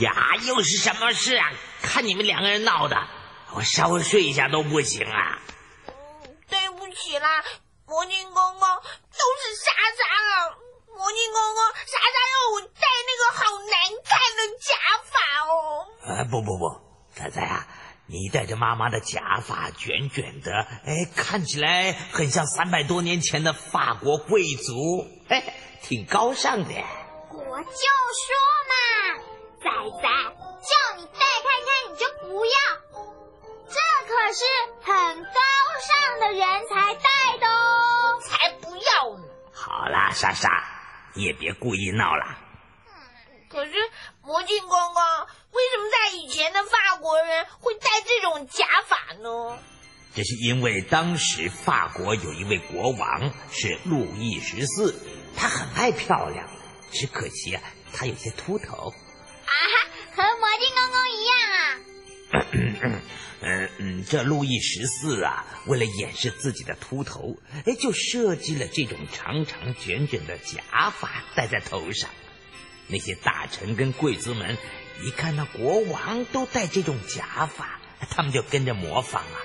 呀，又是什么事啊？看你们两个人闹的，我稍微睡一下都不行啊！对不起啦，魔镜公公，都是莎莎了！魔镜公公，莎莎要我戴那个好难看的假发哦。啊，不不不，仔仔啊，你戴着妈妈的假发，卷卷的，哎，看起来很像三百多年前的法国贵族，哎，挺高尚的。莎莎，你也别故意闹了。可是魔镜公公，为什么在以前的法国人会戴这种假发呢？这是因为当时法国有一位国王是路易十四，他很爱漂亮，只可惜啊，他有些秃头。啊哈，和魔镜公公一样啊。嗯 嗯，这路易十四啊，为了掩饰自己的秃头，哎，就设计了这种长长卷卷的假发戴在头上。那些大臣跟贵族们一看到国王都戴这种假发，他们就跟着模仿啊。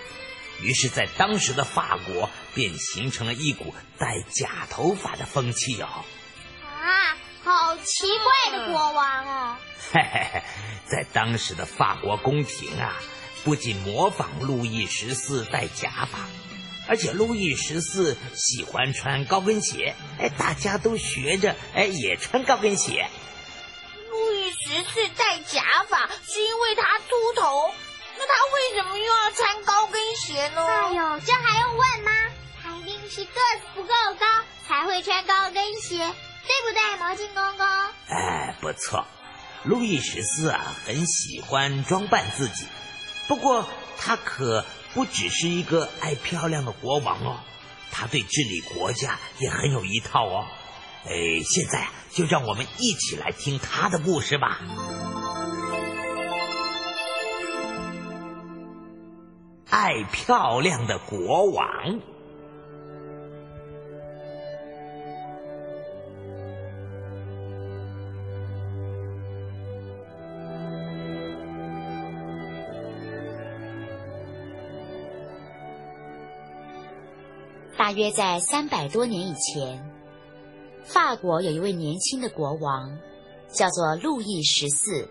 于是，在当时的法国便形成了一股戴假头发的风气哦。啊，好奇怪的国王哦！嘿嘿嘿，在当时的法国宫廷啊，不仅模仿路易十四戴假发，而且路易十四喜欢穿高跟鞋，哎，大家都学着，哎，也穿高跟鞋。路易十四戴假发是因为他秃头，那他为什么又要穿高跟鞋呢？哎呦，这还用问吗？他一定是个子不够高，才会穿高跟鞋，对不对，毛巾公公？哎，不错，路易十四啊，很喜欢装扮自己。不过他可不只是一个爱漂亮的国王哦，他对治理国家也很有一套哦。哎，现在就让我们一起来听他的故事吧。爱漂亮的国王。大约在三百多年以前，法国有一位年轻的国王，叫做路易十四。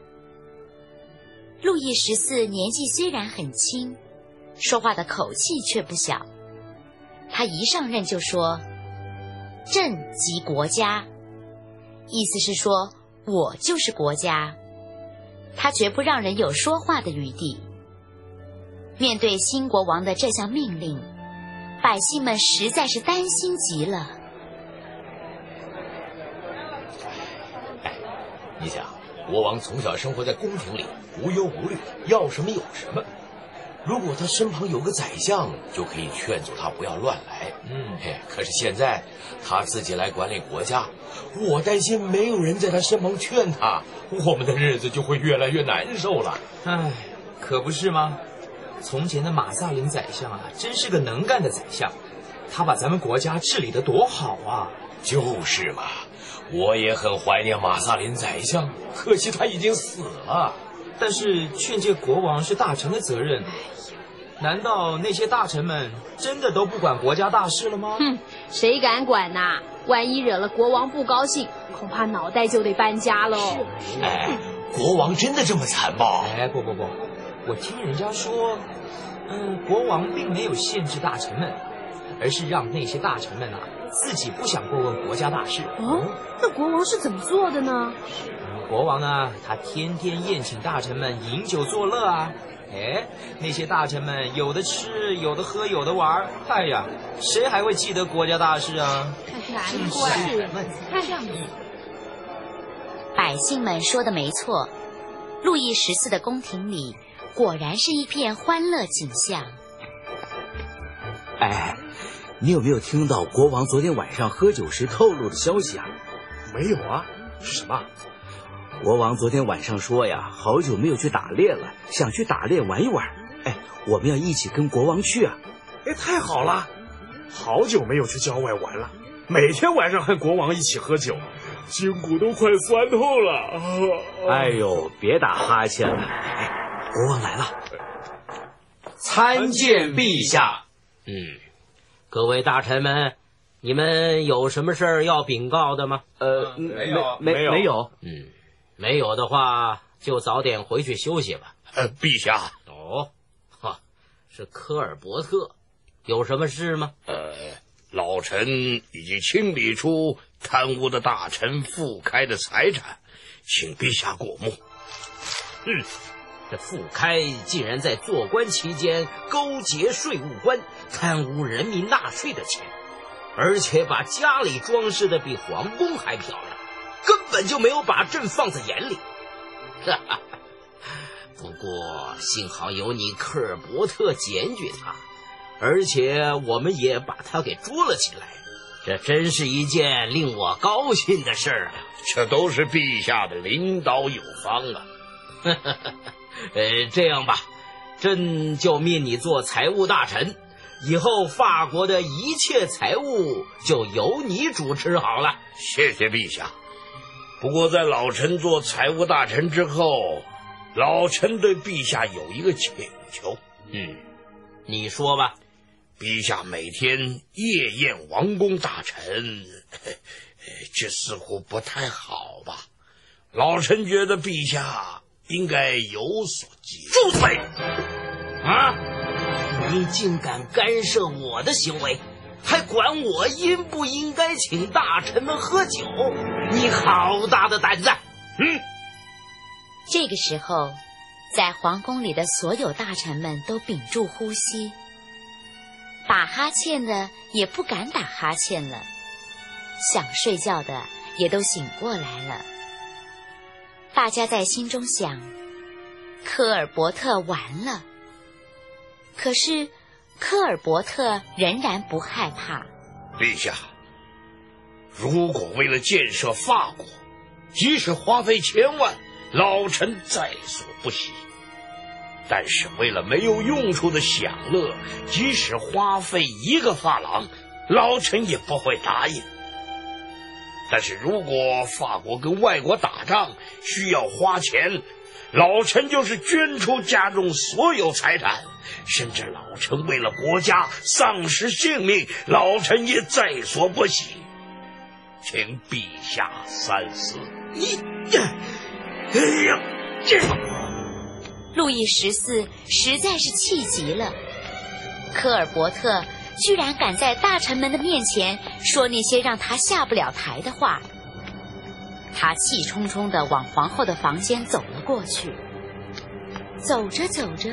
路易十四年纪虽然很轻，说话的口气却不小。他一上任就说：“朕即国家”，意思是说我就是国家。他绝不让人有说话的余地。面对新国王的这项命令，百姓们实在是担心极了。哎你想，国王从小生活在宫廷里，无忧无虑，要什么有什么。如果他身旁有个宰相，就可以劝阻他不要乱来。嗯嘿，可是现在他自己来管理国家，我担心没有人在他身旁劝他，我们的日子就会越来越难受了。唉，可不是吗？从前的马萨林宰相啊，真是个能干的宰相，他把咱们国家治理得多好啊！就是嘛，我也很怀念马萨林宰相，可惜他已经死了。但是劝诫国王是大臣的责任，难道那些大臣们真的都不管国家大事了吗？哼，谁敢管呐、万一惹了国王不高兴，恐怕脑袋就得搬家喽。哎，国王真的这么残暴？哎，不不不，我听人家说，嗯，国王并没有限制大臣们，而是让那些大臣们啊自己不想过问国家大事。哦，那国王是怎么做的呢？嗯国王呢，他天天宴请大臣们饮酒作乐啊。哎，那些大臣们有的吃，有的喝，有的玩儿。哎呀，谁还会记得国家大事啊？难怪，看这样子。百姓们说的没错，路易十四的宫廷里果然是一片欢乐景象。哎，你有没有听到国王昨天晚上喝酒时透露的消息啊？没有啊，是什么？国王昨天晚上说呀，好久没有去打猎了，想去打猎玩一玩。哎，我们要一起跟国王去啊！哎，太好了，好久没有去郊外玩了，每天晚上和国王一起喝酒，筋骨都快酸透了。哎呦，别打哈欠了！哎，国王来了，参见陛下。嗯，各位大臣们，你们有什么事儿要禀告的吗？呃，没有没没有没有。嗯，没有的话就早点回去休息吧。呃，陛下，哦，哈，是科尔伯特，有什么事吗？呃，老臣已经清理出贪污的大臣傅开的财产，请陛下过目。嗯，这傅开竟然在做官期间勾结税务官，贪污人民纳税的钱，而且把家里装饰的比皇宫还漂亮，根本就没有把朕放在眼里。哈哈，不过幸好有你科尔伯特检举他，而且我们也把他给捉了起来，这真是一件令我高兴的事儿啊！这都是陛下的领导有方啊！呃，这样吧，朕就命你做财务大臣，以后法国的一切财务就由你主持好了。谢谢陛下。不过在老臣做财务大臣之后，老臣对陛下有一个请求。嗯，你说吧。陛下每天夜宴王公大臣，这似乎不太好吧？老臣觉得陛下应该有所节住嘴！啊！你竟敢干涉我的行为，还管我应不应该请大臣们喝酒？你好大的胆子！嗯。这个时候，在皇宫里的所有大臣们都屏住呼吸，打哈欠的也不敢打哈欠了，想睡觉的也都醒过来了。大家在心中想：科尔伯特完了。可是，科尔伯特仍然不害怕。陛下，如果为了建设法国，即使花费千万，老臣在所不惜；但是为了没有用处的享乐，即使花费一个发廊，老臣也不会答应。但是如果法国跟外国打仗需要花钱，老臣就是捐出家中所有财产，甚至老臣为了国家丧失性命，老臣也在所不惜。请陛下三思。你，哎呀，这路易十四实在是气极了，科尔伯特居然敢在大臣们的面前说那些让他下不了台的话。他气冲冲的往皇后的房间走了过去。走着走着，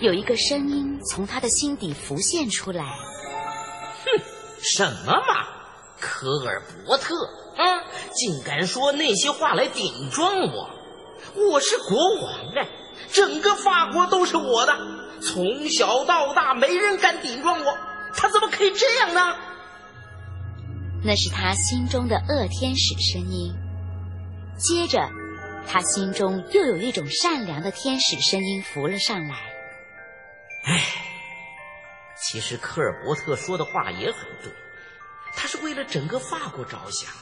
有一个声音从他的心底浮现出来：“哼，什么嘛，科尔伯特啊，竟敢说那些话来顶撞我！我是国王哎，整个法国都是我的，从小到大没人敢顶撞我，他怎么可以这样呢？”那是他心中的恶天使声音。接着，他心中又有一种善良的天使声音浮了上来。唉，其实科尔伯特说的话也很对，他是为了整个法国着想。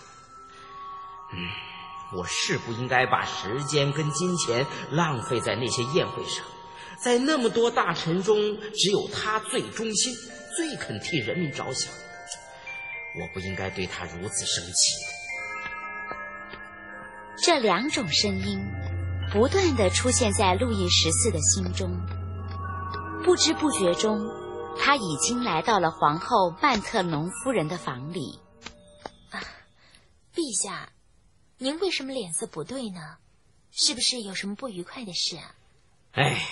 嗯，我是不应该把时间跟金钱浪费在那些宴会上，在那么多大臣中，只有他最忠心，最肯替人民着想。我不应该对他如此生气。这两种声音不断的出现在路易十四的心中，不知不觉中，他已经来到了皇后曼特农夫人的房里。啊，陛下，您为什么脸色不对呢？是不是有什么不愉快的事啊？哎，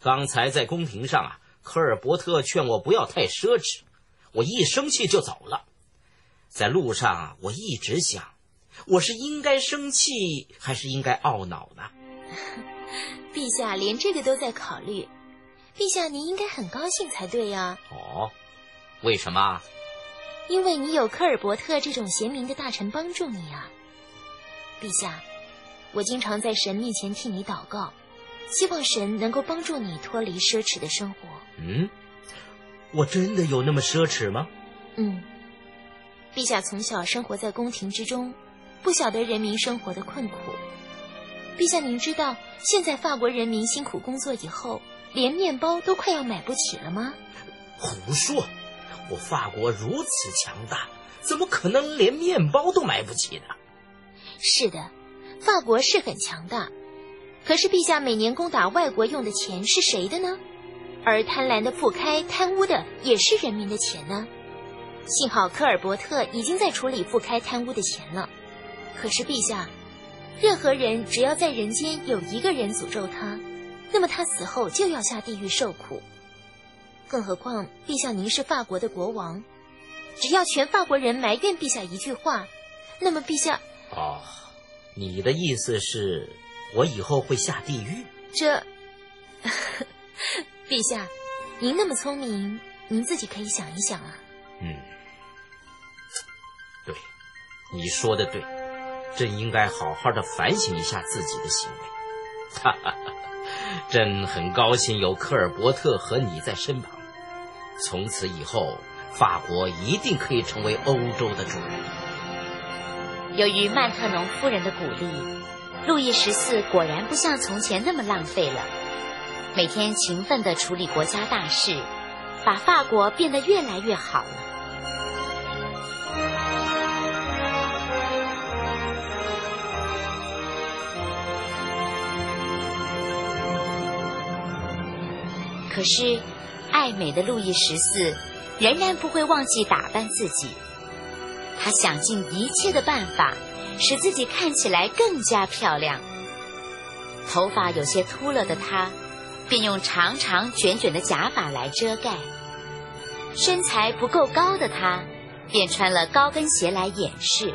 刚才在宫廷上啊，科尔伯特劝我不要太奢侈，我一生气就走了。在路上，我一直想。我是应该生气还是应该懊恼呢？陛下连这个都在考虑，陛下您应该很高兴才对呀。哦，为什么？因为你有科尔伯特这种贤明的大臣帮助你啊。陛下，我经常在神面前替你祷告，希望神能够帮助你脱离奢侈的生活。嗯，我真的有那么奢侈吗？嗯，陛下从小生活在宫廷之中。不晓得人民生活的困苦。陛下，您知道现在法国人民辛苦工作以后，连面包都快要买不起了吗？胡说！我法国如此强大，怎么可能连面包都买不起呢？是的，法国是很强大，可是陛下每年攻打外国用的钱是谁的呢？而贪婪的铺开、贪污的也是人民的钱呢。幸好科尔伯特已经在处理铺开贪污的钱了。可是陛下，任何人只要在人间有一个人诅咒他，那么他死后就要下地狱受苦。更何况陛下您是法国的国王，只要全法国人埋怨陛下一句话，那么陛下……哦，你的意思是，我以后会下地狱？这，陛下，您那么聪明，您自己可以想一想啊。嗯，对，你说的对，朕应该好好的反省一下自己的行为。哈哈哈，朕很高兴有科尔伯特和你在身旁，从此以后，法国一定可以成为欧洲的主人。由于曼特农夫人的鼓励，路易十四果然不像从前那么浪费了，每天勤奋的处理国家大事，把法国变得越来越好了。可是，爱美的路易十四仍然不会忘记打扮自己。他想尽一切的办法，使自己看起来更加漂亮。头发有些秃了的他，便用长长卷卷的假发来遮盖；身材不够高的他，便穿了高跟鞋来掩饰。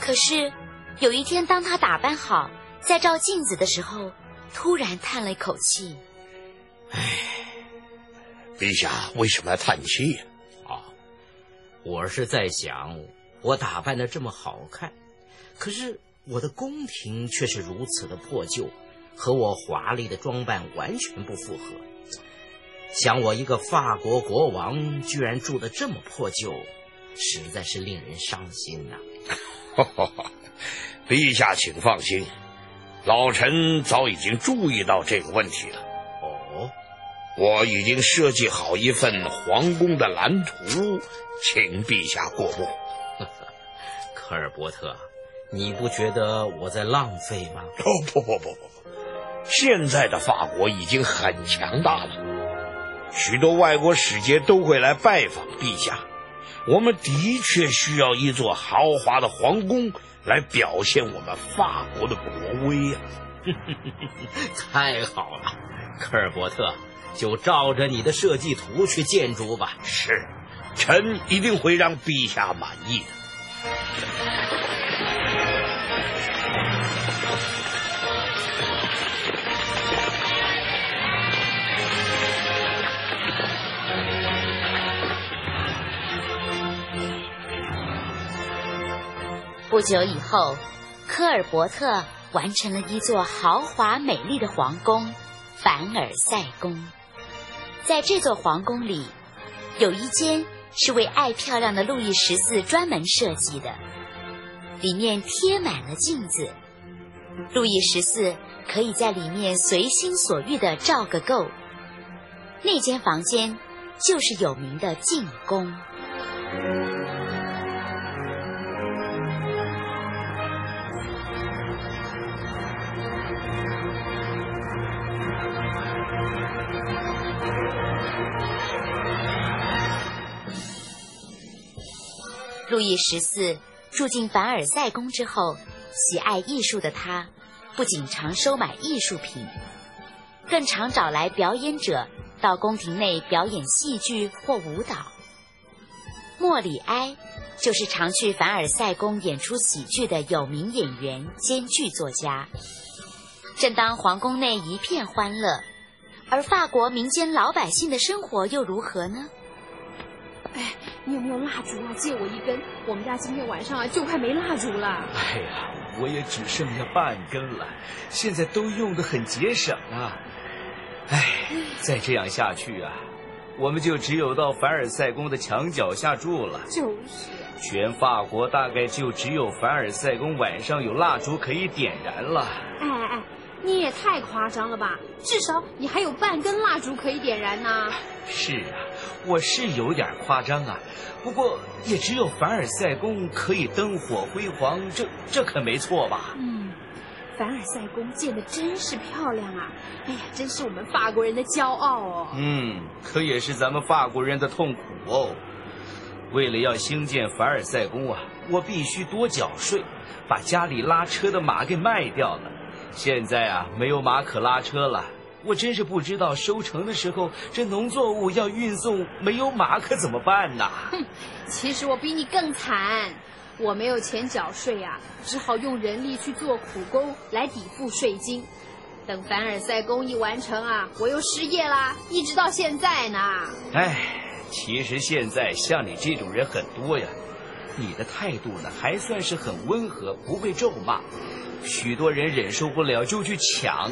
可是，有一天，当他打扮好，在照镜子的时候，突然叹了一口气。唉，陛下为什么要叹气呀？我是在想，我打扮的这么好看，可是我的宫廷却是如此的破旧，和我华丽的装扮完全不符合。想我一个法国国王，居然住的这么破旧，实在是令人伤心呐。陛下，请放心，老臣早已经注意到这个问题了。我已经设计好一份皇宫的蓝图，请陛下过目。科尔伯特，你不觉得我在浪费吗？哦不不不不不，现在的法国已经很强大了，许多外国使节都会来拜访陛下。我们的确需要一座豪华的皇宫来表现我们法国的国威啊！太好了，科尔伯特。就照着你的设计图去建筑吧。是，臣一定会让陛下满意的。不久以后，科尔伯特完成了一座豪华美丽的皇宫——凡尔赛宫。在这座皇宫里，有一间是为爱漂亮的路易十四专门设计的，里面贴满了镜子，路易十四可以在里面随心所欲的照个够。那间房间就是有名的镜宫。路易十四住进凡尔赛宫之后，喜爱艺术的他，不仅常收买艺术品，更常找来表演者到宫廷内表演戏剧或舞蹈。莫里埃就是常去凡尔赛宫演出喜剧的有名演员兼剧作家。正当皇宫内一片欢乐，而法国民间老百姓的生活又如何呢？哎，你有没有蜡烛啊？借我一根，我们家今天晚上啊就快没蜡烛了。哎呀，我也只剩下半根了，现在都用的很节省啊。哎，再这样下去啊，我们就只有到凡尔赛宫的墙脚下住了。就是。全法国大概就只有凡尔赛宫晚上有蜡烛可以点燃了。哎哎哎，你也太夸张了吧！至少你还有半根蜡烛可以点燃呢。是啊，我是有点夸张啊，不过也只有凡尔赛宫可以灯火辉煌，这这可没错吧？嗯，凡尔赛宫建的真是漂亮啊！哎呀，真是我们法国人的骄傲哦。嗯，可也是咱们法国人的痛苦哦。为了要兴建凡尔赛宫啊，我必须多缴税，把家里拉车的马给卖掉了。现在啊，没有马可拉车了，我真是不知道收成的时候这农作物要运送，没有马可怎么办呢？哼，其实我比你更惨，我没有钱缴税啊，只好用人力去做苦工来抵付税金。等凡尔赛宫一完成啊，我又失业啦，一直到现在呢。唉。其实现在像你这种人很多呀，你的态度呢还算是很温和，不会咒骂。许多人忍受不了就去抢，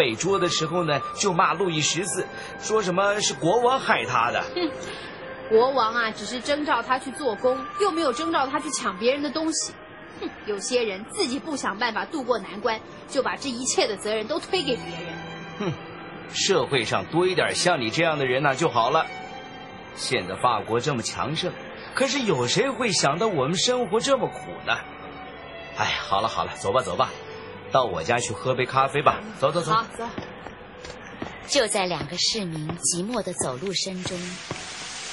被捉的时候呢就骂路易十四，说什么是国王害他的。哼，国王啊只是征召他去做工，又没有征召他去抢别人的东西。哼，有些人自己不想办法渡过难关，就把这一切的责任都推给别人。哼，社会上多一点像你这样的人呢就好了。现在法国这么强盛，可是有谁会想到我们生活这么苦呢？哎，好了好了，走吧走吧，到我家去喝杯咖啡吧。走走走。好，走。就在两个市民寂寞的走路声中，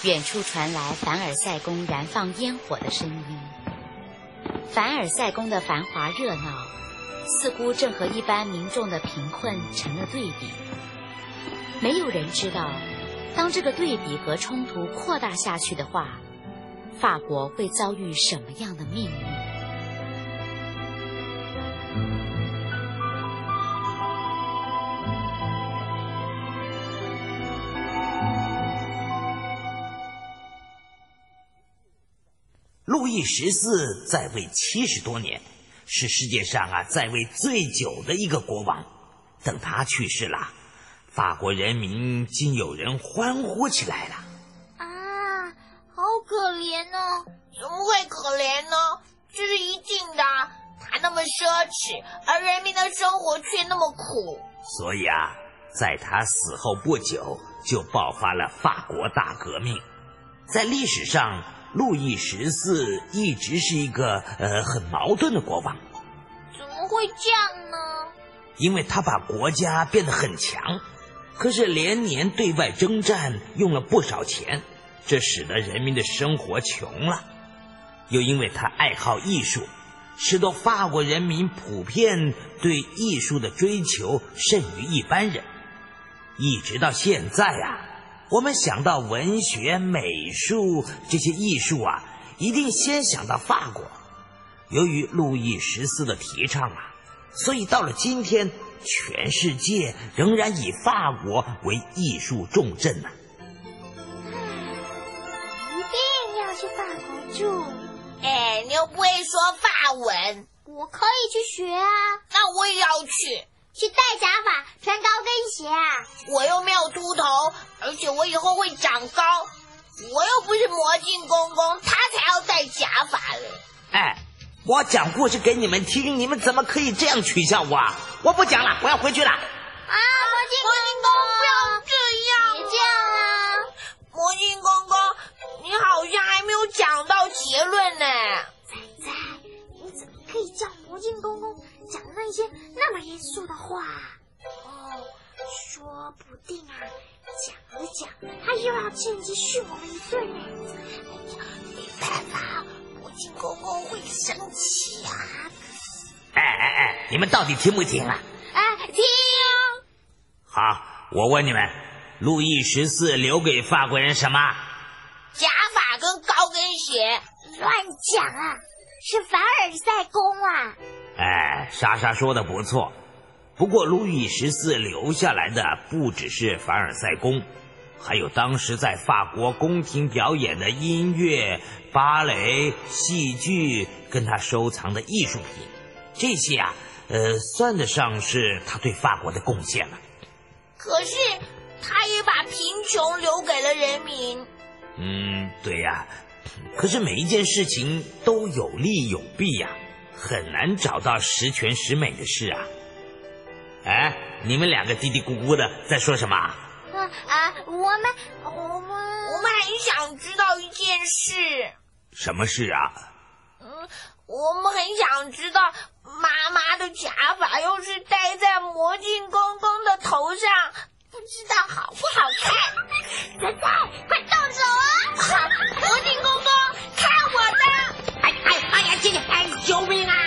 远处传来凡尔赛宫燃放烟火的声音。凡尔赛宫的繁华热闹，似乎正和一般民众的贫困成了对比。没有人知道。当这个对比和冲突扩大下去的话，法国会遭遇什么样的命运？路易十四在位七十多年，是世界上啊在位最久的一个国王。等他去世了。法国人民竟有人欢呼起来了！啊，好可怜哦！怎么会可怜呢？这是一定的。他那么奢侈，而人民的生活却那么苦。所以啊，在他死后不久，就爆发了法国大革命。在历史上，路易十四一直是一个呃很矛盾的国王。怎么会这样呢？因为他把国家变得很强。可是连年对外征战用了不少钱，这使得人民的生活穷了。又因为他爱好艺术，使得法国人民普遍对艺术的追求甚于一般人。一直到现在啊，我们想到文学、美术这些艺术啊，一定先想到法国。由于路易十四的提倡啊，所以到了今天。全世界仍然以法国为艺术重镇呢。一定要去法国住。哎，你又不会说法文，我可以去学啊。那我也要去。去戴假发，穿高跟鞋啊。我又没有秃头，而且我以后会长高。我又不是魔镜公公，他才要戴假发嘞。哎。我讲故事给你们听，你们怎么可以这样取笑我？我不讲了，我要回去了。啊，魔镜公公，不要这样，别这样啊！魔镜公公，你好像还没有讲到结论呢。仔仔，你怎么可以叫魔镜公公讲那些那么严肃的话？哦，说不定啊，讲着讲，他又要趁机训我们一顿呢。哎呀，没办法。金公公会生气啊！哎哎哎，你们到底听不听啊？哎，听。好，我问你们，路易十四留给法国人什么？假发跟高跟鞋。乱讲啊！是凡尔赛宫啊！哎，莎莎说的不错。不过路易十四留下来的不只是凡尔赛宫。还有当时在法国宫廷表演的音乐、芭蕾、戏剧，跟他收藏的艺术品，这些啊，呃，算得上是他对法国的贡献了。可是，他也把贫穷留给了人民。嗯，对呀，可是每一件事情都有利有弊呀、很难找到十全十美的事啊。哎，你们两个嘀嘀咕咕的在说什么？啊啊，我们我们我们很想知道一件事，什么事啊？嗯，我们很想知道妈妈的假发又是戴在魔镜公公的头上，不知道好不好看？仔仔，快动手啊！好哎呀救命啊